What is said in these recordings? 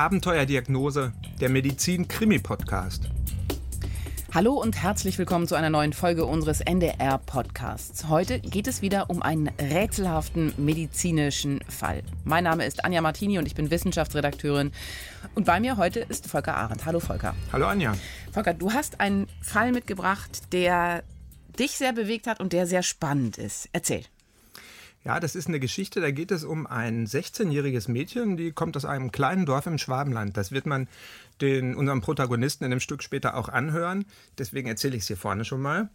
Abenteuerdiagnose, der Medizin-Krimi-Podcast. Hallo und herzlich willkommen zu einer neuen Folge unseres NDR-Podcasts. Heute geht es wieder um einen rätselhaften medizinischen Fall. Mein Name ist Anja Martini und ich bin Wissenschaftsredakteurin. Und bei mir heute ist Volker Arendt. Hallo Volker. Hallo Anja. Volker, du hast einen Fall mitgebracht, der dich sehr bewegt hat und der sehr spannend ist. Erzähl. Ja, das ist eine Geschichte, da geht es um ein 16-jähriges Mädchen, die kommt aus einem kleinen Dorf im Schwabenland. Das wird man den, unserem Protagonisten in dem Stück später auch anhören. Deswegen erzähle ich es hier vorne schon mal.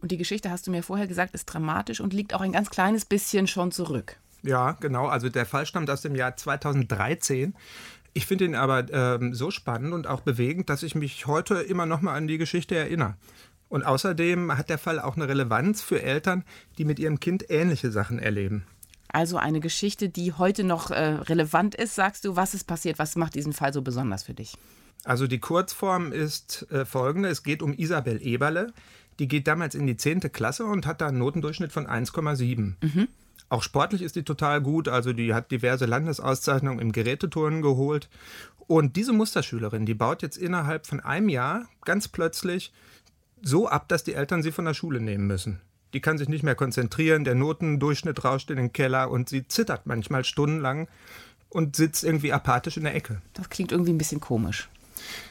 Und die Geschichte, hast du mir vorher gesagt, ist dramatisch und liegt auch ein ganz kleines bisschen schon zurück. Ja, genau. Also der Fall stammt aus dem Jahr 2013. Ich finde ihn aber ähm, so spannend und auch bewegend, dass ich mich heute immer noch mal an die Geschichte erinnere. Und außerdem hat der Fall auch eine Relevanz für Eltern, die mit ihrem Kind ähnliche Sachen erleben. Also eine Geschichte, die heute noch äh, relevant ist, sagst du. Was ist passiert? Was macht diesen Fall so besonders für dich? Also die Kurzform ist äh, folgende. Es geht um Isabel Eberle. Die geht damals in die 10. Klasse und hat da einen Notendurchschnitt von 1,7. Mhm. Auch sportlich ist die total gut. Also die hat diverse Landesauszeichnungen im Geräteturnen geholt. Und diese Musterschülerin, die baut jetzt innerhalb von einem Jahr ganz plötzlich so ab, dass die Eltern sie von der Schule nehmen müssen. Die kann sich nicht mehr konzentrieren, der Notendurchschnitt rauscht in den Keller und sie zittert manchmal stundenlang und sitzt irgendwie apathisch in der Ecke. Das klingt irgendwie ein bisschen komisch.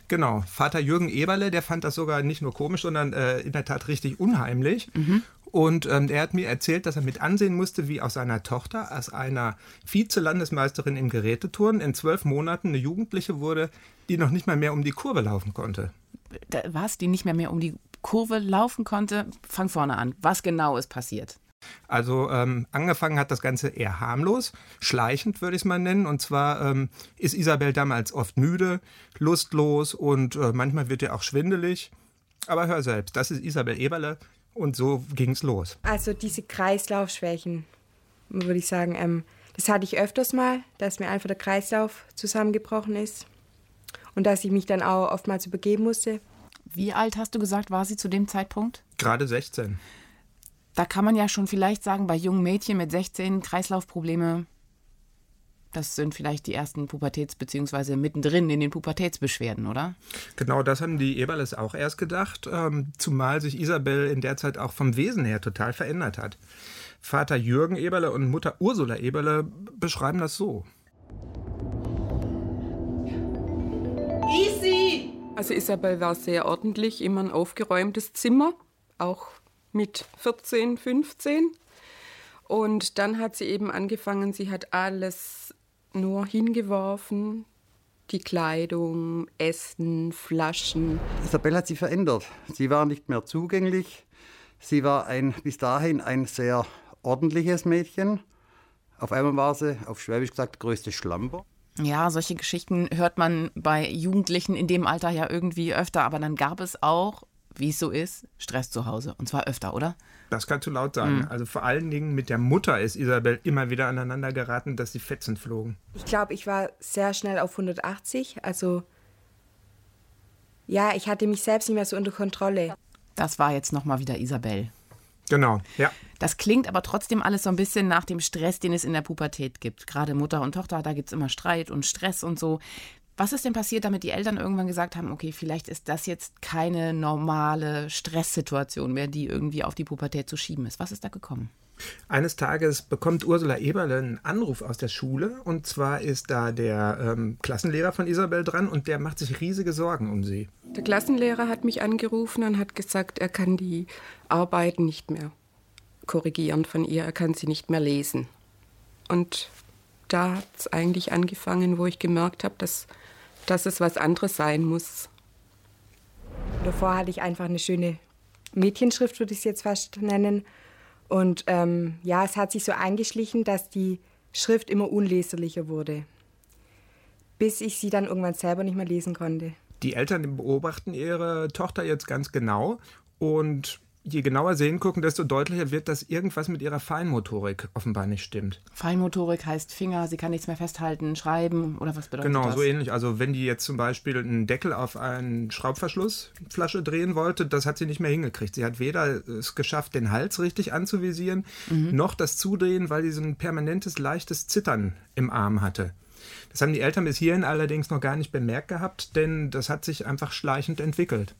Genau. Vater Jürgen Eberle, der fand das sogar nicht nur komisch, sondern äh, in der Tat richtig unheimlich. Mhm. Und ähm, er hat mir erzählt, dass er mit ansehen musste, wie aus seiner Tochter, als einer Vize-Landesmeisterin im Geräteturnen, in zwölf Monaten eine Jugendliche wurde, die noch nicht mal mehr um die Kurve laufen konnte. Was? Die nicht mehr mehr um die Kurve laufen konnte. Fang vorne an. Was genau ist passiert? Also ähm, angefangen hat das Ganze eher harmlos, schleichend würde ich es mal nennen. Und zwar ähm, ist Isabel damals oft müde, lustlos und äh, manchmal wird ihr auch schwindelig. Aber hör selbst, das ist Isabel Eberle und so ging es los. Also diese Kreislaufschwächen, würde ich sagen, ähm, das hatte ich öfters mal, dass mir einfach der Kreislauf zusammengebrochen ist und dass ich mich dann auch oftmals übergeben musste. Wie alt hast du gesagt, war sie zu dem Zeitpunkt? Gerade 16. Da kann man ja schon vielleicht sagen, bei jungen Mädchen mit 16 Kreislaufprobleme, das sind vielleicht die ersten Pubertäts- bzw. mittendrin in den Pubertätsbeschwerden, oder? Genau, das haben die Eberles auch erst gedacht, ähm, zumal sich Isabel in der Zeit auch vom Wesen her total verändert hat. Vater Jürgen Eberle und Mutter Ursula Eberle beschreiben das so. Also Isabel war sehr ordentlich, immer ein aufgeräumtes Zimmer, auch mit 14, 15. Und dann hat sie eben angefangen, sie hat alles nur hingeworfen, die Kleidung, Essen, Flaschen. Isabel hat sich verändert. Sie war nicht mehr zugänglich. Sie war ein, bis dahin ein sehr ordentliches Mädchen. Auf einmal war sie, auf Schwäbisch gesagt, größte Schlamper. Ja, solche Geschichten hört man bei Jugendlichen in dem Alter ja irgendwie öfter, aber dann gab es auch, wie es so ist, Stress zu Hause. Und zwar öfter, oder? Das kannst du laut sagen. Mhm. Also vor allen Dingen mit der Mutter ist Isabel immer wieder aneinander geraten, dass die Fetzen flogen. Ich glaube, ich war sehr schnell auf 180. Also ja, ich hatte mich selbst nicht mehr so unter Kontrolle. Das war jetzt nochmal wieder Isabel. Genau, ja. Das klingt aber trotzdem alles so ein bisschen nach dem Stress, den es in der Pubertät gibt. Gerade Mutter und Tochter, da gibt es immer Streit und Stress und so. Was ist denn passiert, damit die Eltern irgendwann gesagt haben, okay, vielleicht ist das jetzt keine normale Stresssituation mehr, die irgendwie auf die Pubertät zu schieben ist? Was ist da gekommen? Eines Tages bekommt Ursula Eberle einen Anruf aus der Schule und zwar ist da der ähm, Klassenlehrer von Isabel dran und der macht sich riesige Sorgen um sie. Der Klassenlehrer hat mich angerufen und hat gesagt, er kann die Arbeiten nicht mehr korrigieren von ihr, er kann sie nicht mehr lesen. Und da hat es eigentlich angefangen, wo ich gemerkt habe, dass, dass es was anderes sein muss. Davor hatte ich einfach eine schöne Mädchenschrift, würde ich es jetzt fast nennen. Und ähm, ja, es hat sich so eingeschlichen, dass die Schrift immer unleserlicher wurde, bis ich sie dann irgendwann selber nicht mehr lesen konnte. Die Eltern beobachten ihre Tochter jetzt ganz genau und je genauer sehen gucken, desto deutlicher wird, dass irgendwas mit ihrer Feinmotorik offenbar nicht stimmt. Feinmotorik heißt Finger, sie kann nichts mehr festhalten, schreiben oder was bedeutet genau, das? Genau, so ähnlich. Also wenn die jetzt zum Beispiel einen Deckel auf einen Schraubverschlussflasche drehen wollte, das hat sie nicht mehr hingekriegt. Sie hat weder es geschafft, den Hals richtig anzuvisieren, mhm. noch das Zudrehen, weil sie so ein permanentes leichtes Zittern im Arm hatte. Das haben die Eltern bis hierhin allerdings noch gar nicht bemerkt gehabt, denn das hat sich einfach schleichend entwickelt.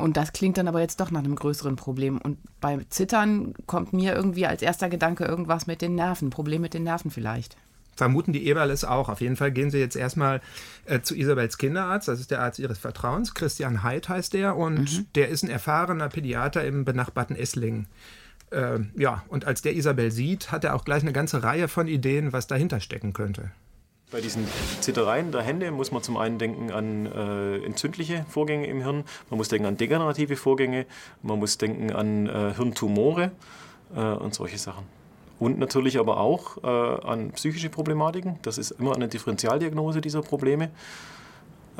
Und das klingt dann aber jetzt doch nach einem größeren Problem. Und beim Zittern kommt mir irgendwie als erster Gedanke irgendwas mit den Nerven, Problem mit den Nerven vielleicht. Vermuten die Eberles auch. Auf jeden Fall gehen sie jetzt erstmal äh, zu Isabels Kinderarzt. Das ist der Arzt ihres Vertrauens. Christian Heid heißt der. Und mhm. der ist ein erfahrener Pädiater im benachbarten Esslingen. Äh, ja, und als der Isabel sieht, hat er auch gleich eine ganze Reihe von Ideen, was dahinter stecken könnte. Bei diesen Zittereien der Hände muss man zum einen denken an äh, entzündliche Vorgänge im Hirn, man muss denken an degenerative Vorgänge, man muss denken an äh, Hirntumore äh, und solche Sachen. Und natürlich aber auch äh, an psychische Problematiken. Das ist immer eine Differentialdiagnose dieser Probleme.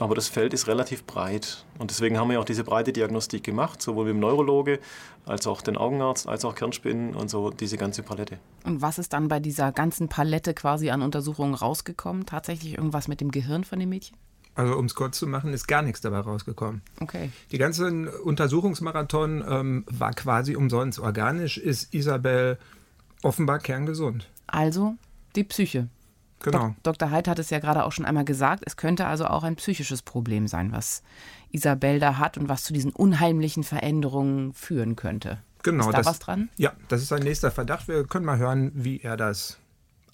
Aber das Feld ist relativ breit. Und deswegen haben wir auch diese breite Diagnostik gemacht, sowohl mit dem Neurologe als auch den Augenarzt, als auch Kernspinnen und so diese ganze Palette. Und was ist dann bei dieser ganzen Palette quasi an Untersuchungen rausgekommen? Tatsächlich irgendwas mit dem Gehirn von dem Mädchen? Also um es kurz zu machen, ist gar nichts dabei rausgekommen. Okay. Die ganze Untersuchungsmarathon ähm, war quasi umsonst. Organisch ist Isabel offenbar kerngesund. Also die Psyche. Genau. Dok Dr. Heid hat es ja gerade auch schon einmal gesagt, es könnte also auch ein psychisches Problem sein, was Isabel da hat und was zu diesen unheimlichen Veränderungen führen könnte. Genau. Ist da das, was dran? Ja, das ist sein nächster Verdacht. Wir können mal hören, wie er das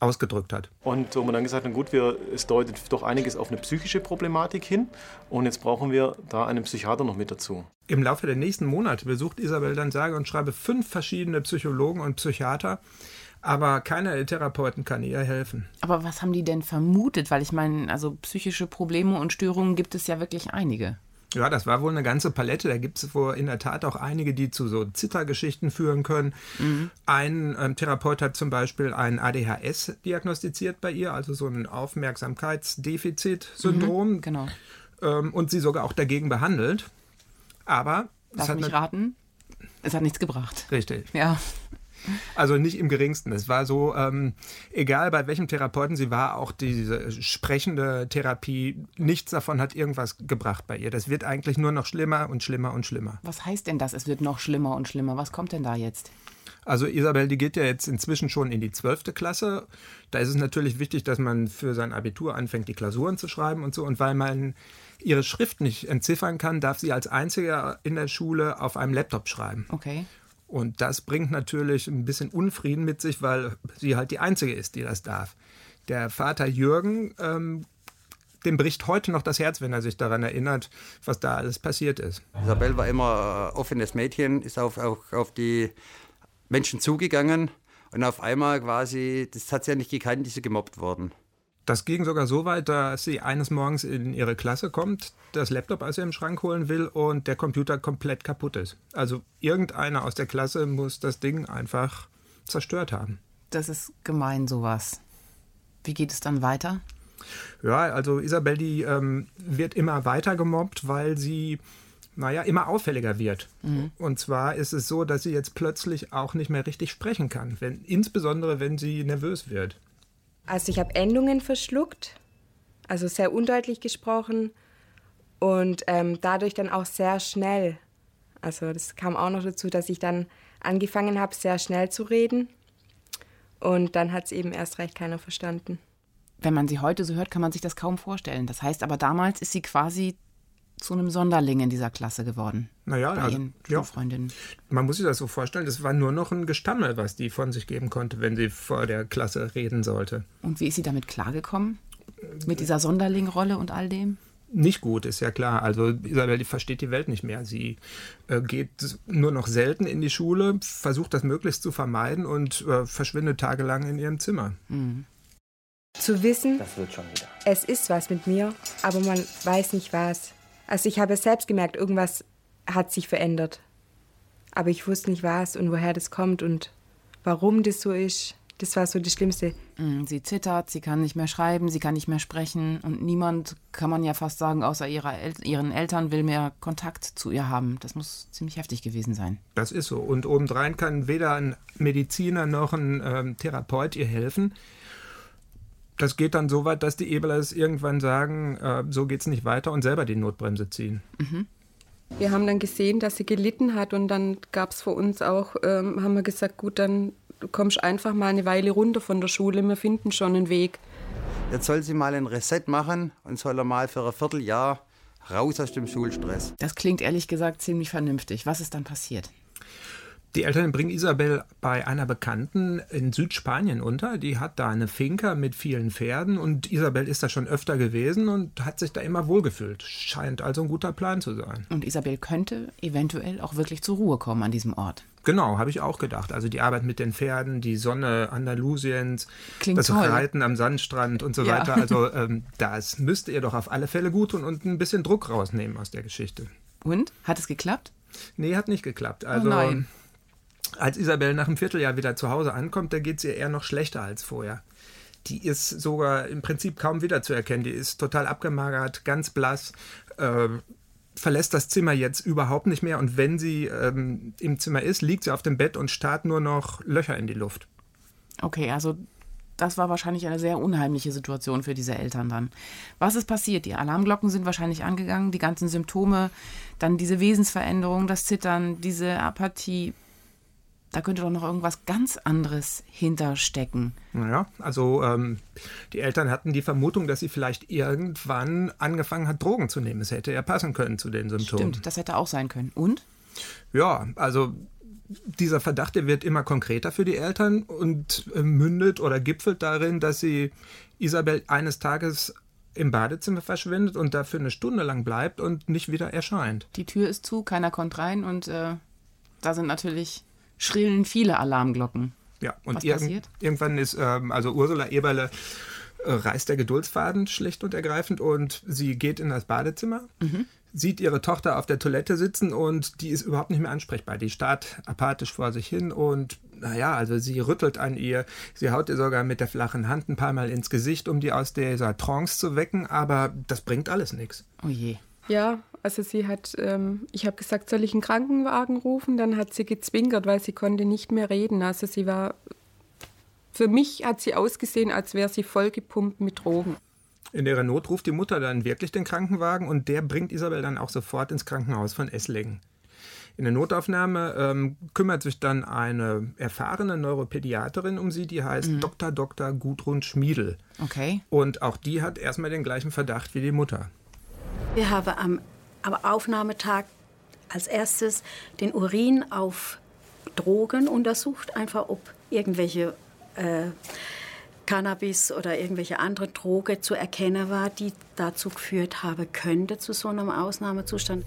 ausgedrückt hat. Und wo man dann gesagt hat, gut, wir, es deutet doch einiges auf eine psychische Problematik hin und jetzt brauchen wir da einen Psychiater noch mit dazu. Im Laufe der nächsten Monate besucht Isabel dann sage und schreibe fünf verschiedene Psychologen und Psychiater, aber keiner der Therapeuten kann ihr helfen. Aber was haben die denn vermutet? Weil ich meine, also psychische Probleme und Störungen gibt es ja wirklich einige. Ja, das war wohl eine ganze Palette. Da gibt es wohl in der Tat auch einige, die zu so Zittergeschichten führen können. Mhm. Ein ähm, Therapeut hat zum Beispiel ein ADHS diagnostiziert bei ihr, also so ein Aufmerksamkeitsdefizit-Syndrom. Mhm, genau. Ähm, und sie sogar auch dagegen behandelt. Aber. Darf mich raten? Es hat nichts gebracht. Richtig. Ja. Also nicht im geringsten. Es war so, ähm, egal bei welchem Therapeuten sie war, auch diese sprechende Therapie, nichts davon hat irgendwas gebracht bei ihr. Das wird eigentlich nur noch schlimmer und schlimmer und schlimmer. Was heißt denn das? Es wird noch schlimmer und schlimmer. Was kommt denn da jetzt? Also Isabel, die geht ja jetzt inzwischen schon in die zwölfte Klasse. Da ist es natürlich wichtig, dass man für sein Abitur anfängt, die Klausuren zu schreiben und so. Und weil man ihre Schrift nicht entziffern kann, darf sie als Einzige in der Schule auf einem Laptop schreiben. Okay. Und das bringt natürlich ein bisschen Unfrieden mit sich, weil sie halt die Einzige ist, die das darf. Der Vater Jürgen, ähm, dem bricht heute noch das Herz, wenn er sich daran erinnert, was da alles passiert ist. Isabel war immer ein offenes Mädchen, ist auf, auf, auf die Menschen zugegangen und auf einmal quasi, das hat sie ja nicht gekannt, ist sie gemobbt worden. Das ging sogar so weit, dass sie eines Morgens in ihre Klasse kommt, das Laptop aus ihrem Schrank holen will und der Computer komplett kaputt ist. Also irgendeiner aus der Klasse muss das Ding einfach zerstört haben. Das ist gemein, sowas. Wie geht es dann weiter? Ja, also Isabel, die ähm, wird immer weiter gemobbt, weil sie, naja, immer auffälliger wird. Mhm. Und zwar ist es so, dass sie jetzt plötzlich auch nicht mehr richtig sprechen kann, wenn, insbesondere wenn sie nervös wird. Also ich habe Endungen verschluckt, also sehr undeutlich gesprochen und ähm, dadurch dann auch sehr schnell. Also das kam auch noch dazu, dass ich dann angefangen habe, sehr schnell zu reden und dann hat es eben erst recht keiner verstanden. Wenn man sie heute so hört, kann man sich das kaum vorstellen. Das heißt aber, damals ist sie quasi zu einem Sonderling in dieser Klasse geworden. Naja, bei also, ihren ja. Freundinnen. Man muss sich das so vorstellen, das war nur noch ein Gestammel, was die von sich geben konnte, wenn sie vor der Klasse reden sollte. Und wie ist sie damit klargekommen? Mit dieser Sonderlingrolle und all dem? Nicht gut, ist ja klar. Also Isabel, die versteht die Welt nicht mehr. Sie äh, geht nur noch selten in die Schule, versucht das möglichst zu vermeiden und äh, verschwindet tagelang in ihrem Zimmer. Mhm. Zu wissen, Das wird schon wieder. es ist was mit mir, aber man weiß nicht was. Also ich habe es selbst gemerkt, irgendwas hat sich verändert. Aber ich wusste nicht was und woher das kommt und warum das so ist. Das war so das Schlimmste. Mm, Sie zittert, sie kann nicht mehr schreiben, sie kann nicht mehr sprechen und niemand, kann man ja fast sagen, außer ihrer El ihren Eltern will mehr Kontakt zu ihr haben. Das muss ziemlich heftig gewesen sein. Das ist so. Und obendrein kann weder ein Mediziner noch ein ähm, Therapeut ihr helfen. Das geht dann so weit, dass die Eberlers irgendwann sagen, äh, so geht's nicht weiter und selber die Notbremse ziehen. Wir haben dann gesehen, dass sie gelitten hat und dann gab es für uns auch, ähm, haben wir gesagt, gut, dann du kommst einfach mal eine Weile runter von der Schule, wir finden schon einen Weg. Jetzt soll sie mal ein Reset machen und soll er mal für ein Vierteljahr raus aus dem Schulstress. Das klingt ehrlich gesagt ziemlich vernünftig. Was ist dann passiert? Die Eltern bringen Isabel bei einer Bekannten in Südspanien unter. Die hat da eine Finca mit vielen Pferden und Isabel ist da schon öfter gewesen und hat sich da immer wohlgefühlt. Scheint also ein guter Plan zu sein. Und Isabel könnte eventuell auch wirklich zur Ruhe kommen an diesem Ort. Genau, habe ich auch gedacht. Also die Arbeit mit den Pferden, die Sonne Andalusiens, Klingt das toll. Reiten am Sandstrand und so Ja. weiter. Also ähm, das müsste ihr doch auf alle Fälle gut tun und ein bisschen Druck rausnehmen aus der Geschichte. Und? Hat es geklappt? Nee, hat nicht geklappt. Also Oh nein. Als Isabel nach einem Vierteljahr wieder zu Hause ankommt, da geht es ihr eher noch schlechter als vorher. Die ist sogar im Prinzip kaum wiederzuerkennen. Die ist total abgemagert, ganz blass, äh, verlässt das Zimmer jetzt überhaupt nicht mehr. Und wenn sie ähm, im Zimmer ist, liegt sie auf dem Bett und starrt nur noch Löcher in die Luft. Okay, also das war wahrscheinlich eine sehr unheimliche Situation für diese Eltern dann. Was ist passiert? Die Alarmglocken sind wahrscheinlich angegangen, die ganzen Symptome, dann diese Wesensveränderung, das Zittern, diese Apathie. Da könnte doch noch irgendwas ganz anderes hinterstecken. Naja, also ähm, die Eltern hatten die Vermutung, dass sie vielleicht irgendwann angefangen hat, Drogen zu nehmen. Es hätte ja passen können zu den Symptomen. Stimmt, das hätte auch sein können. Und? Ja, also dieser Verdacht, der wird immer konkreter für die Eltern und äh, mündet oder gipfelt darin, dass sie Isabel eines Tages im Badezimmer verschwindet und dafür eine Stunde lang bleibt und nicht wieder erscheint. Die Tür ist zu, keiner kommt rein und äh, da sind natürlich schrillen viele Alarmglocken. Ja, und passiert? irgendwann ist, ähm, also Ursula Eberle äh, reißt der Geduldsfaden schlicht und ergreifend und sie geht in das Badezimmer, sieht ihre Tochter auf der Toilette sitzen und die ist überhaupt nicht mehr ansprechbar. Die starrt apathisch vor sich hin und naja, also sie rüttelt an ihr, sie haut ihr sogar mit der flachen Hand ein paar Mal ins Gesicht, um die aus dieser Trance zu wecken, aber das bringt alles nichts. Oh je. Ja, also sie hat, ähm, ich habe gesagt, soll ich einen Krankenwagen rufen? Dann hat sie gezwinkert, weil sie konnte nicht mehr reden. Also sie war, für mich hat sie ausgesehen, als wäre sie vollgepumpt mit Drogen. In ihrer Not ruft die Mutter dann wirklich den Krankenwagen und der bringt Isabel dann auch sofort ins Krankenhaus von Esslingen. In der Notaufnahme ähm, kümmert sich dann eine erfahrene Neuropädiaterin um sie, die heißt Dr. Dr. Gudrun Schmiedel. Okay. Und auch die hat erstmal den gleichen Verdacht wie die Mutter. Wir haben am, am Aufnahmetag als erstes den Urin auf Drogen untersucht, einfach ob irgendwelche äh, Cannabis oder irgendwelche andere Droge zu erkennen war, die dazu geführt haben könnte zu so einem Ausnahmezustand.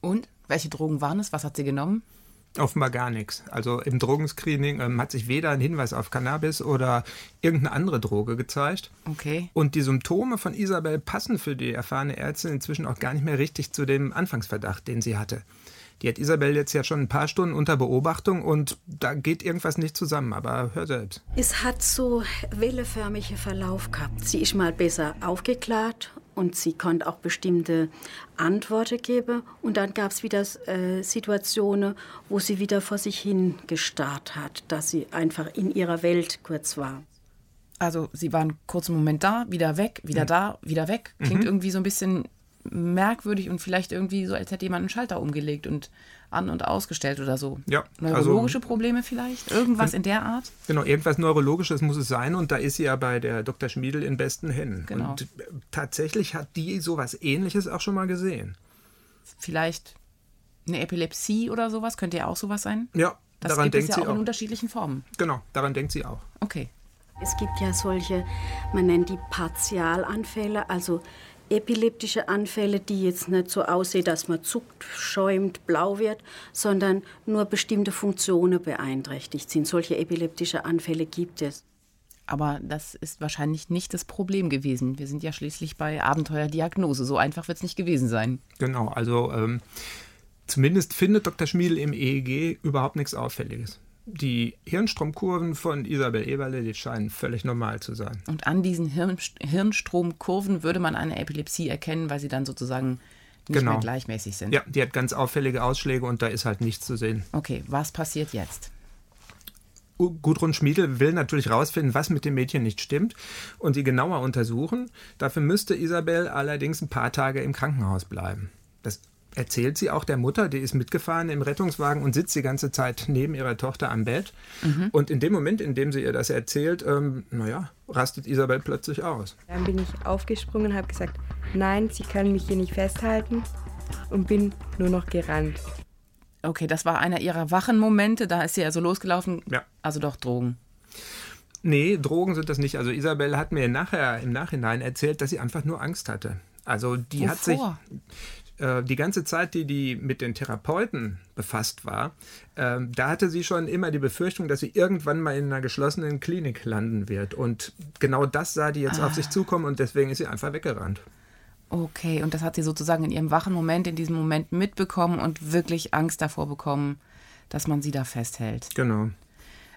Und? Welche Drogen waren es? Was hat sie genommen? Offenbar gar nichts. Also im Drogenscreening ähm, hat sich weder ein Hinweis auf Cannabis oder irgendeine andere Droge gezeigt. Okay. Und die Symptome von Isabel passen für die erfahrene Ärztin inzwischen auch gar nicht mehr richtig zu dem Anfangsverdacht, den sie hatte. Die hat Isabel jetzt ja schon ein paar Stunden unter Beobachtung und da geht irgendwas nicht zusammen, aber hör selbst. Es hat so welleförmige Verlauf gehabt. Sie ist mal besser aufgeklärt und sie konnte auch bestimmte Antworten geben. Und dann gab es wieder äh, Situationen, wo sie wieder vor sich hin gestarrt hat, dass sie einfach in ihrer Welt kurz war. Also sie waren kurz einen Moment da, wieder weg, wieder da, wieder weg. Klingt irgendwie so ein bisschen merkwürdig und vielleicht irgendwie so, als hätte jemand einen Schalter umgelegt und an- und ausgestellt oder so. Ja, Neurologische Probleme vielleicht? Irgendwas in der Art? Genau, irgendwas Neurologisches muss es sein und da ist sie ja bei der Dr. Schmiedel in besten Händen. Genau. Und tatsächlich hat die sowas ähnliches auch schon mal gesehen. Vielleicht eine Epilepsie oder sowas? Könnte ja auch sowas sein? Ja, Das daran gibt es denkt ja sie auch in auch. unterschiedlichen Formen. Genau, daran denkt sie auch. Okay. Es gibt ja solche, man nennt die Partialanfälle, also epileptische Anfälle, die jetzt nicht so aussehen, dass man zuckt, schäumt, blau wird, sondern nur bestimmte Funktionen beeinträchtigt sind. Solche epileptische Anfälle gibt es. Aber das ist wahrscheinlich nicht das Problem gewesen. Wir sind ja schließlich bei Abenteuerdiagnose. So einfach wird es nicht gewesen sein. Genau, also ähm, zumindest findet Dr. Schmiedel im EEG überhaupt nichts Auffälliges. Die Hirnstromkurven von Isabel Eberle, die scheinen völlig normal zu sein. Und an diesen Hirn, Hirnstromkurven würde man eine Epilepsie erkennen, weil sie dann sozusagen nicht Genau. mehr gleichmäßig sind. Ja, die hat ganz auffällige Ausschläge und da ist halt nichts zu sehen. Okay, was passiert jetzt? Gudrun Schmiedel will natürlich rausfinden, was mit dem Mädchen nicht stimmt und sie genauer untersuchen. Dafür müsste Isabel allerdings ein paar Tage im Krankenhaus bleiben. Das erzählt sie auch der Mutter, die ist mitgefahren im Rettungswagen und sitzt die ganze Zeit neben ihrer Tochter am Bett. Mhm. Und in dem Moment, in dem sie ihr das erzählt, ähm, naja, rastet Isabel plötzlich aus. Dann bin ich aufgesprungen und habe gesagt, nein, sie können mich hier nicht festhalten und bin nur noch gerannt. Okay, das war einer ihrer wachen Momente, da ist sie also losgelaufen. Ja. Also doch Drogen. Nee, Drogen sind das nicht. Also Isabel hat mir nachher im Nachhinein erzählt, dass sie einfach nur Angst hatte. Also die Wovor? hat sich äh, die ganze Zeit, die die mit den Therapeuten befasst war, äh, da hatte sie schon immer die Befürchtung, dass sie irgendwann mal in einer geschlossenen Klinik landen wird. Und genau das sah die jetzt ah. auf sich zukommen und deswegen ist sie einfach weggerannt. Okay, und das hat sie sozusagen in ihrem wachen Moment, in diesem Moment mitbekommen und wirklich Angst davor bekommen, dass man sie da festhält. Genau.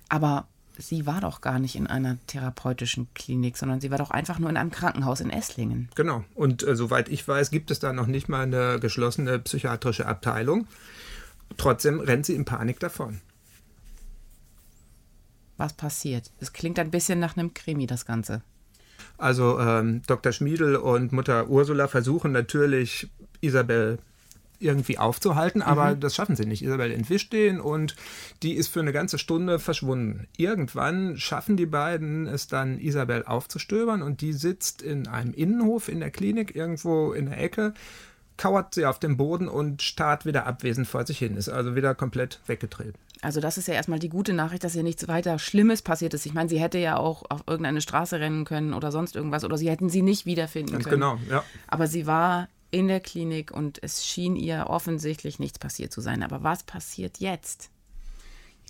Aber sie war doch gar nicht in einer therapeutischen Klinik, sondern sie war doch einfach nur in einem Krankenhaus in Esslingen. Genau. Und äh, soweit ich weiß, gibt es da noch nicht mal eine geschlossene psychiatrische Abteilung. Trotzdem rennt sie in Panik davon. Was passiert? Es klingt ein bisschen nach einem Krimi, das Ganze. Also ähm, Dr. Schmiedel und Mutter Ursula versuchen natürlich Isabel irgendwie aufzuhalten, aber mhm. das schaffen sie nicht. Isabel entwischt den und die ist für eine ganze Stunde verschwunden. Irgendwann schaffen die beiden es dann, Isabel aufzustöbern und die sitzt in einem Innenhof in der Klinik irgendwo in der Ecke, kauert sie auf dem Boden und starrt wieder abwesend vor sich hin, ist also wieder komplett weggetreten. Also das ist ja erstmal die gute Nachricht, dass ihr nichts weiter Schlimmes passiert ist. Ich meine, sie hätte ja auch auf irgendeine Straße rennen können oder sonst irgendwas oder sie hätten sie nicht wiederfinden Ganz können. genau, ja. Aber sie war in der Klinik und es schien ihr offensichtlich nichts passiert zu sein. Aber was passiert jetzt?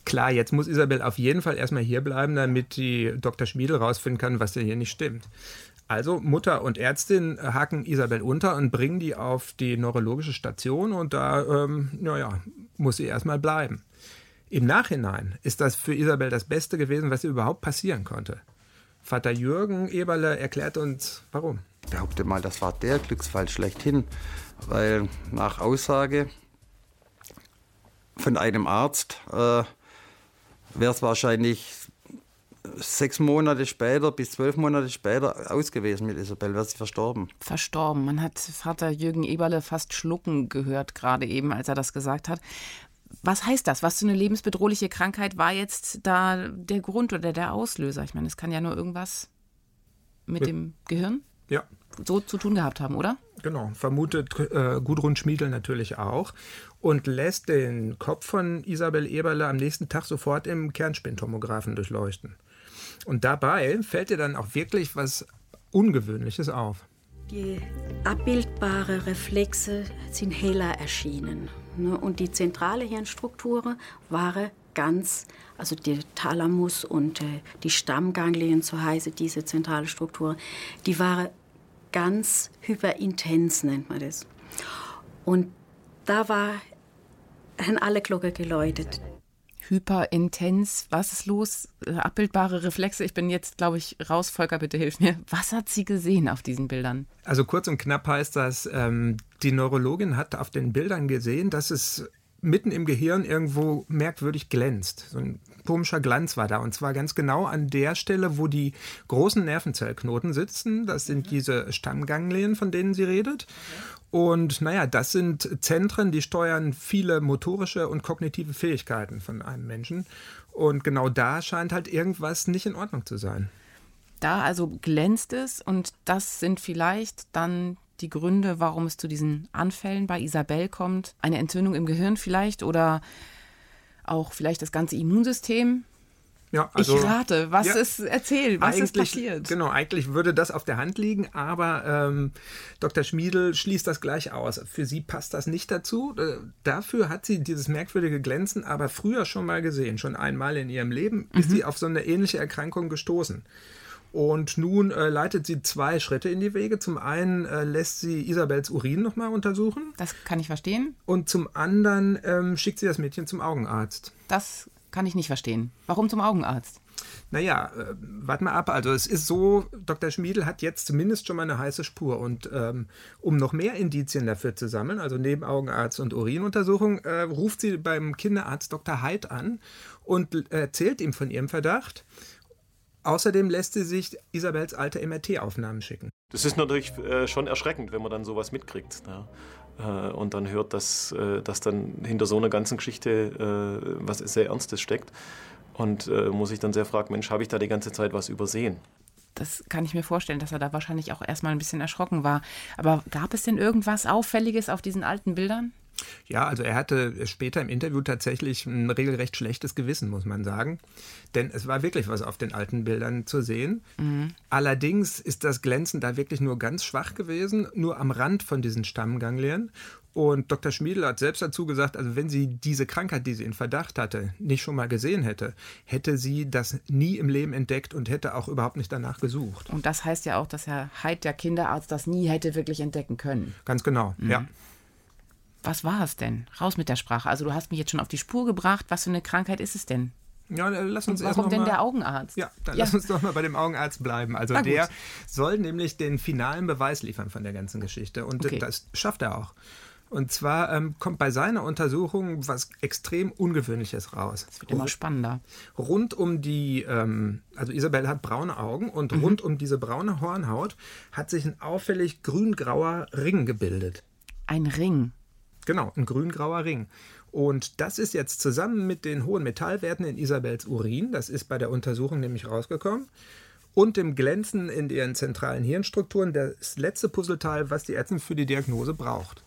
Klar, jetzt muss Isabel auf jeden Fall erstmal hier bleiben, damit die Dr. Schmiedel rausfinden kann, was denn hier nicht stimmt. Also Mutter und Ärztin haken Isabel unter und bringen die auf die neurologische Station und da, ähm, naja, muss sie erstmal bleiben. Im Nachhinein ist das für Isabel das Beste gewesen, was ihr überhaupt passieren konnte. Vater Jürgen Eberle erklärt uns, warum behaupte mal, das war der Glücksfall schlechthin, weil nach Aussage von einem Arzt äh, wäre es wahrscheinlich sechs Monate später bis zwölf Monate später aus gewesen mit Isabel, wäre sie verstorben. Verstorben. Man hat Vater Jürgen Eberle fast schlucken gehört, gerade eben, als er das gesagt hat. Was heißt das? Was für eine lebensbedrohliche Krankheit war jetzt da der Grund oder der Auslöser? Ich meine, es kann ja nur irgendwas mit dem Gehirn ja. so zu tun gehabt haben, oder? Genau, vermutet äh, Gudrun Schmiedel natürlich auch und lässt den Kopf von Isabel Eberle am nächsten Tag sofort im Kernspintomographen durchleuchten. Und dabei fällt ihr dann auch wirklich was Ungewöhnliches auf. Die abbildbare Reflexe sind heller erschienen. Ne? Und die zentrale Hirnstruktur war ganz, also der Thalamus und äh, die Stammganglien, so heiße diese zentrale Struktur, die war ganz hyperintens, nennt man das. Und da war, haben alle Glocke geläutet. Hyperintens, was ist los? Äh, abbildbare Reflexe. Ich bin jetzt, glaube ich, raus. Volker, bitte hilf mir. Was hat sie gesehen auf diesen Bildern? Also kurz und knapp heißt das, ähm, die Neurologin hat auf den Bildern gesehen, dass es mitten im Gehirn irgendwo merkwürdig glänzt. So ein komischer Glanz war da. Und zwar ganz genau an der Stelle, wo die großen Nervenzellknoten sitzen. Das sind mhm. diese Stammganglien, von denen sie redet. Und naja, das sind Zentren, die steuern viele motorische und kognitive Fähigkeiten von einem Menschen. Und genau da scheint halt irgendwas nicht in Ordnung zu sein. Da also glänzt es und das sind vielleicht dann die Gründe, warum es zu diesen Anfällen bei Isabel kommt? Eine Entzündung im Gehirn vielleicht oder auch vielleicht das ganze Immunsystem? Ja, also, ich rate, was ja, ist, erzähl, was ist passiert? Genau, eigentlich würde das auf der Hand liegen, aber ähm, Dr. Schmiedel schließt das gleich aus. Für sie passt das nicht dazu. Äh, dafür hat sie dieses merkwürdige Glänzen aber früher schon mal gesehen. Schon einmal in ihrem Leben mhm. ist sie auf so eine ähnliche Erkrankung gestoßen. Und nun äh, leitet sie zwei Schritte in die Wege. Zum einen äh, lässt sie Isabels Urin nochmal untersuchen. Das kann ich verstehen. Und zum anderen ähm, schickt sie das Mädchen zum Augenarzt. Das kann ich nicht verstehen. Warum zum Augenarzt? Naja, äh, warte mal ab. Also es ist so, Dr. Schmiedel hat jetzt zumindest schon mal eine heiße Spur. Und ähm, um noch mehr Indizien dafür zu sammeln, also neben Augenarzt und Urinuntersuchung, äh, ruft sie beim Kinderarzt Dr. Heid an und erzählt ihm von ihrem Verdacht. Außerdem lässt sie sich Isabels alte MRT-Aufnahmen schicken. Das ist natürlich äh, schon erschreckend, wenn man dann sowas mitkriegt. Ja. äh, und dann hört, dass, äh, dass dann hinter so einer ganzen Geschichte äh, was sehr Ernstes steckt. Und äh, muss ich dann sehr fragen, Mensch, habe ich da die ganze Zeit was übersehen? Das kann ich mir vorstellen, dass er da wahrscheinlich auch erstmal ein bisschen erschrocken war. Aber gab es denn irgendwas Auffälliges auf diesen alten Bildern? Ja, also er hatte später im Interview tatsächlich ein regelrecht schlechtes Gewissen, muss man sagen. Denn es war wirklich was auf den alten Bildern zu sehen. Mhm. Allerdings ist das Glänzen da wirklich nur ganz schwach gewesen, nur am Rand von diesen Stammganglien. Und Dr. Schmiedel hat selbst dazu gesagt, also wenn sie diese Krankheit, die sie in Verdacht hatte, nicht schon mal gesehen hätte, hätte sie das nie im Leben entdeckt und hätte auch überhaupt nicht danach gesucht. Und das heißt ja auch, dass Herr Heid, der Kinderarzt, das nie hätte wirklich entdecken können. Ganz genau, mhm. ja. Was war es denn? Raus mit der Sprache. Also du hast mich jetzt schon auf die Spur gebracht. Was für eine Krankheit ist es denn? Ja, lass uns Und warum denn mal, der Augenarzt? Ja, dann ja. lass uns doch mal bei dem Augenarzt bleiben. Also der soll nämlich den finalen Beweis liefern von der ganzen Geschichte. Und okay. das schafft er auch. Und zwar ähm, kommt bei seiner Untersuchung was extrem Ungewöhnliches raus. Das wird immer spannender. Rund um die, ähm, also Isabel hat braune Augen und mhm. rund um diese braune Hornhaut hat sich ein auffällig grün-grauer Ring gebildet. Ein Ring? Genau, ein grün-grauer Ring. Und das ist jetzt zusammen mit den hohen Metallwerten in Isabels Urin, das ist bei der Untersuchung nämlich rausgekommen, und dem Glänzen in ihren zentralen Hirnstrukturen das letzte Puzzleteil, was die Ärztin für die Diagnose braucht.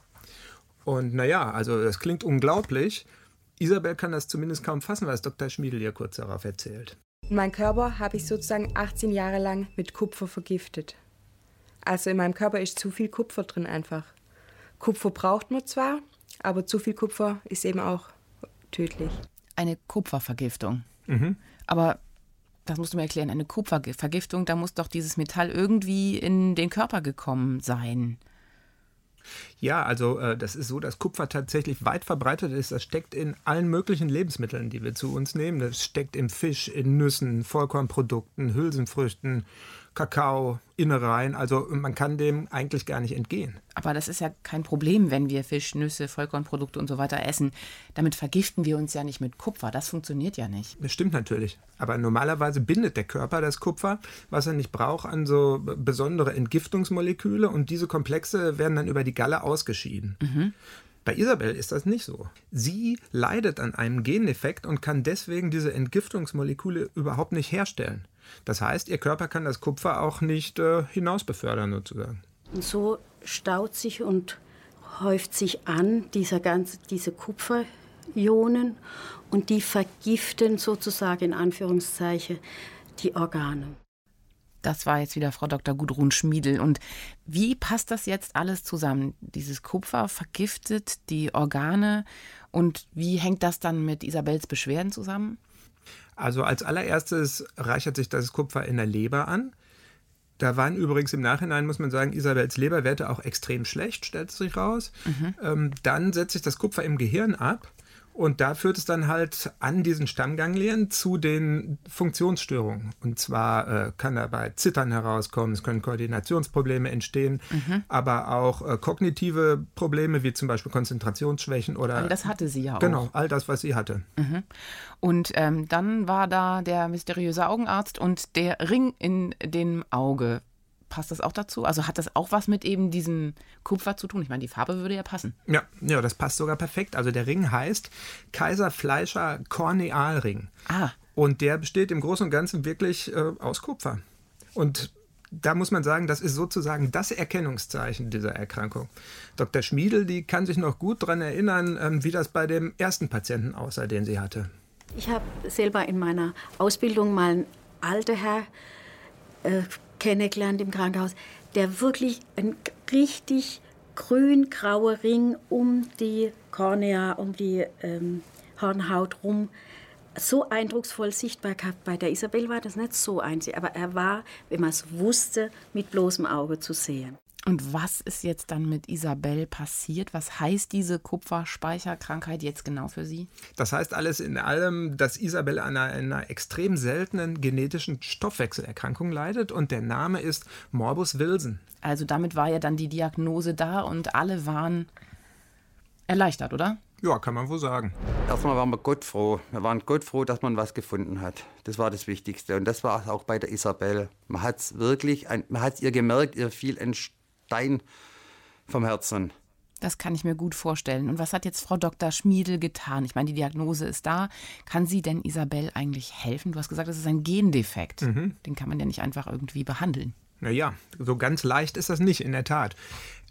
Und naja, also das klingt unglaublich. Isabel kann das zumindest kaum fassen, was Dr. Schmiedel ihr kurz darauf erzählt. Mein Körper habe ich sozusagen 18 Jahre lang mit Kupfer vergiftet. Also in meinem Körper ist zu viel Kupfer drin einfach. Kupfer braucht man zwar, aber zu viel Kupfer ist eben auch tödlich. Eine Kupfervergiftung. Mhm. Aber das musst du mir erklären, eine Kupfervergiftung, da muss doch dieses Metall irgendwie in den Körper gekommen sein. Ja, also äh, das ist so, dass Kupfer tatsächlich weit verbreitet ist. Das steckt in allen möglichen Lebensmitteln, die wir zu uns nehmen. Das steckt im Fisch, in Nüssen, Vollkornprodukten, Hülsenfrüchten, Kakao, Innereien. Also man kann dem eigentlich gar nicht entgehen. Aber das ist ja kein Problem, wenn wir Fisch, Nüsse, Vollkornprodukte und so weiter essen. Damit vergiften wir uns ja nicht mit Kupfer. Das funktioniert ja nicht. Das stimmt natürlich. Aber normalerweise bindet der Körper das Kupfer, was er nicht braucht, an so besondere Entgiftungsmoleküle und diese Komplexe werden dann über die Galle ausgeschieden. Mhm. Bei Isabel ist das nicht so. Sie leidet an einem Gendefekt und kann deswegen diese Entgiftungsmoleküle überhaupt nicht herstellen. Das heißt, ihr Körper kann das Kupfer auch nicht äh, hinaus befördern, sozusagen. Und so staut sich und häuft sich an, dieser ganze, diese Kupferionen, und die vergiften sozusagen in Anführungszeichen die Organe. Das war jetzt wieder Frau Dr. Gudrun Schmiedel. Und wie passt das jetzt alles zusammen? Dieses Kupfer vergiftet die Organe und wie hängt das dann mit Isabels Beschwerden zusammen? Also als allererstes reichert sich das Kupfer in der Leber an. Da waren übrigens im Nachhinein, muss man sagen, Isabels Leberwerte auch extrem schlecht, stellt sich raus. Mhm. Ähm, dann setzt sich das Kupfer im Gehirn ab und da führt es dann halt an diesen Stammganglien zu den Funktionsstörungen. Und zwar äh, kann dabei Zittern herauskommen, es können Koordinationsprobleme entstehen, mhm. aber auch äh, kognitive Probleme wie zum Beispiel Konzentrationsschwächen oder. All das hatte sie ja auch. Genau, all das, was sie hatte. Mhm. Und ähm, dann war da der mysteriöse Augenarzt und der Ring in dem Auge passt das auch dazu? Also hat das auch was mit eben diesem Kupfer zu tun? Ich meine, die Farbe würde ja passen. Ja, ja, das passt sogar perfekt. Also der Ring heißt Kaiser Fleischer Kornealring. Ah. Und der besteht im Großen und Ganzen wirklich äh, aus Kupfer. Und da muss man sagen, das ist sozusagen das Erkennungszeichen dieser Erkrankung. Dr. Schmiedel, die kann sich noch gut daran erinnern, ähm, wie das bei dem ersten Patienten aussah, den sie hatte. Ich habe selber in meiner Ausbildung mal einen alten Herr äh, kennengelernt im Krankenhaus, der wirklich ein richtig grün-grauer Ring um die Kornea, um die ähm, Hornhaut rum so eindrucksvoll sichtbar gehabt. Bei der Isabel war das nicht so einzig, aber er war, wenn man es wusste, mit bloßem Auge zu sehen. Und was ist jetzt dann mit Isabel passiert? Was heißt diese Kupferspeicherkrankheit jetzt genau für sie? Das heißt alles in allem, dass Isabel an einer, einer extrem seltenen genetischen Stoffwechselerkrankung leidet und der Name ist Morbus Wilson. Also damit war ja dann die Diagnose da und alle waren erleichtert, oder? Ja, kann man wohl sagen. Erstmal waren wir Gott froh. Wir waren Gott froh, dass man was gefunden hat. Das war das Wichtigste. Und das war auch bei der Isabel. Man hat es wirklich, man hat ihr gemerkt, ihr fiel ein Stein vom Herzen. Das kann ich mir gut vorstellen. Und was hat jetzt Frau Dr. Schmiedel getan? Ich meine, die Diagnose ist da. Kann sie denn Isabel eigentlich helfen? Du hast gesagt, das ist ein Gendefekt. Mhm. Den kann man ja nicht einfach irgendwie behandeln. Naja, so ganz leicht ist das nicht, in der Tat.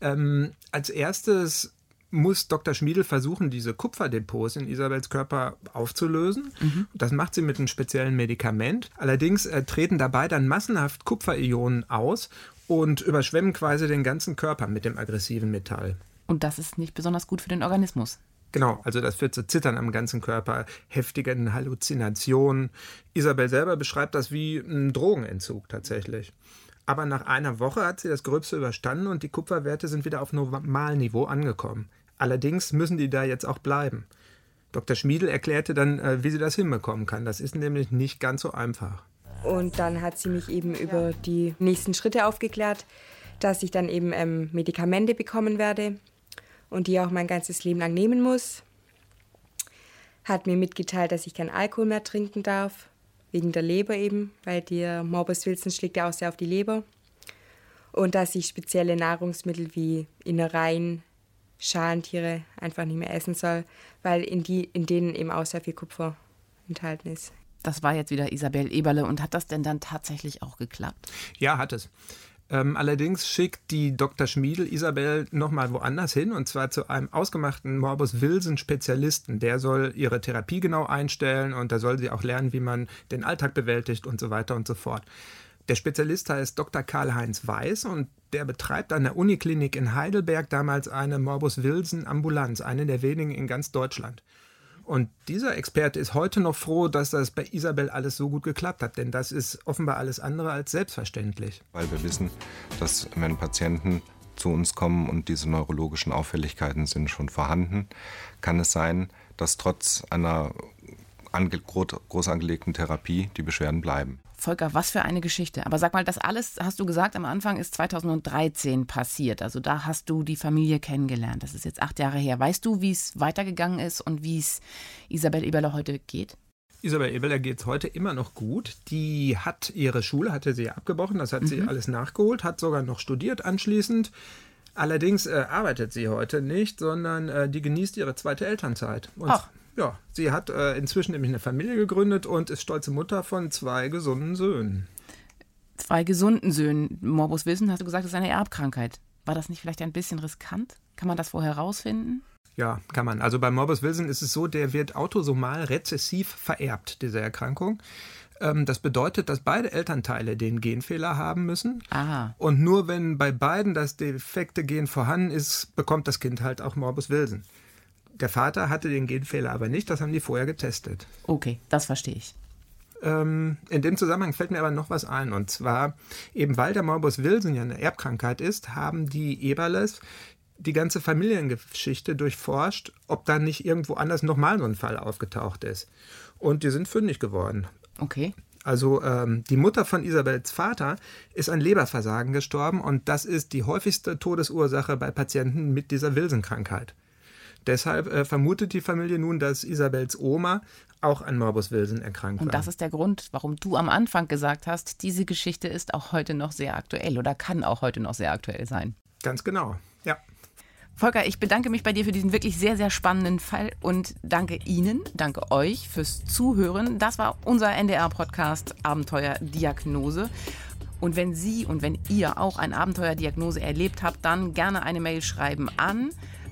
Ähm, als erstes muss Dr. Schmiedel versuchen, diese Kupferdepots in Isabels Körper aufzulösen. Mhm. Das macht sie mit einem speziellen Medikament. Allerdings äh, treten dabei dann massenhaft Kupferionen aus und überschwemmen quasi den ganzen Körper mit dem aggressiven Metall. Und das ist nicht besonders gut für den Organismus. Genau, also das führt zu Zittern am ganzen Körper, heftigen Halluzinationen. Isabel selber beschreibt das wie einen Drogenentzug tatsächlich. Aber nach einer Woche hat sie das Gröbste überstanden und die Kupferwerte sind wieder auf Normalniveau angekommen. Allerdings müssen die da jetzt auch bleiben. Dr. Schmiedel erklärte dann, äh, wie sie das hinbekommen kann. Das ist nämlich nicht ganz so einfach. Und dann hat sie mich eben über die nächsten Schritte aufgeklärt, dass ich dann eben ähm, Medikamente bekommen werde und die auch mein ganzes Leben lang nehmen muss. Hat mir mitgeteilt, dass ich keinen Alkohol mehr trinken darf wegen der Leber eben, weil der Morbus Wilson schlägt ja auch sehr auf die Leber. Und dass ich spezielle Nahrungsmittel wie Innereien, Schalentiere einfach nicht mehr essen soll, weil in, die, in denen eben auch sehr viel Kupfer enthalten ist. Das war jetzt wieder Isabel Eberle und hat das denn dann tatsächlich auch geklappt? Ja, hat es. Ähm, allerdings schickt die Dr. Schmiedel Isabel nochmal woanders hin und zwar zu einem ausgemachten Morbus Wilson-Spezialisten. Der soll ihre Therapie genau einstellen und da soll sie auch lernen, wie man den Alltag bewältigt und so weiter und so fort. Der Spezialist heißt Dr. Karl-Heinz Weiß und der betreibt an der Uniklinik in Heidelberg damals eine Morbus Wilson-Ambulanz, eine der wenigen in ganz Deutschland. Und dieser Experte ist heute noch froh, dass das bei Isabel alles so gut geklappt hat, denn das ist offenbar alles andere als selbstverständlich. Weil wir wissen, dass wenn Patienten zu uns kommen und diese neurologischen Auffälligkeiten sind schon vorhanden, kann es sein, dass trotz einer groß angelegten Therapie die Beschwerden bleiben. Volker, was für eine Geschichte. Aber sag mal, das alles, hast du gesagt, am Anfang ist 2013 passiert. Also da hast du die Familie kennengelernt. Das ist jetzt acht Jahre her. Weißt du, wie es weitergegangen ist und wie es Isabel Eberle heute geht? Isabel Eberle geht es heute immer noch gut. Die hat ihre Schule, hatte sie abgebrochen, das hat mhm. sie alles nachgeholt, hat sogar noch studiert anschließend. Allerdings äh, arbeitet sie heute nicht, sondern äh, die genießt ihre zweite Elternzeit. Und Ach. Ja, sie hat äh, inzwischen nämlich eine Familie gegründet und ist stolze Mutter von zwei gesunden Söhnen. Zwei gesunden Söhnen. Morbus Wilson, hast du gesagt, ist eine Erbkrankheit. War das nicht vielleicht ein bisschen riskant? Kann man das vorher herausfinden? Ja, kann man. Also bei Morbus Wilson ist es so, der wird autosomal rezessiv vererbt, diese Erkrankung. Ähm, das bedeutet, dass beide Elternteile den Genfehler haben müssen. Aha. Und nur wenn bei beiden das defekte Gen vorhanden ist, bekommt das Kind halt auch Morbus Wilson. Der Vater hatte den Genfehler aber nicht, das haben die vorher getestet. Okay, das verstehe ich. Ähm, in dem Zusammenhang fällt mir aber noch was ein. Und zwar, eben weil der Morbus Wilson ja eine Erbkrankheit ist, haben die Eberles die ganze Familiengeschichte durchforscht, ob da nicht irgendwo anders nochmal so ein Fall aufgetaucht ist. Und die sind fündig geworden. Okay. Also ähm, die Mutter von Isabels Vater ist an Leberversagen gestorben und das ist die häufigste Todesursache bei Patienten mit dieser Wilson-Krankheit. Deshalb äh, vermutet die Familie nun, dass Isabels Oma auch an Morbus Wilson erkrankt war. Und das ist der Grund, warum du am Anfang gesagt hast, diese Geschichte ist auch heute noch sehr aktuell oder kann auch heute noch sehr aktuell sein. Ganz genau, ja. Volker, ich bedanke mich bei dir für diesen wirklich sehr, sehr spannenden Fall und danke Ihnen, danke euch fürs Zuhören. Das war unser NDR-Podcast Abenteuer Diagnose. Und wenn Sie und wenn ihr auch ein Abenteuerdiagnose erlebt habt, dann gerne eine Mail schreiben an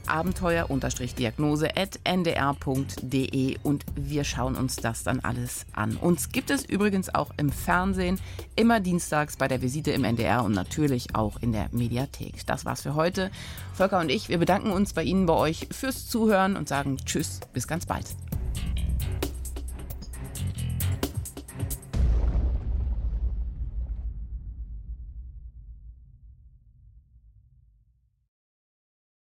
abenteuer-diagnose.ndr.de und wir schauen uns das dann alles an. Uns gibt es übrigens auch im Fernsehen, immer dienstags bei der Visite im NDR und natürlich auch in der Mediathek. Das war's für heute. Volker und ich, wir bedanken uns bei Ihnen, bei euch fürs Zuhören und sagen Tschüss, bis ganz bald.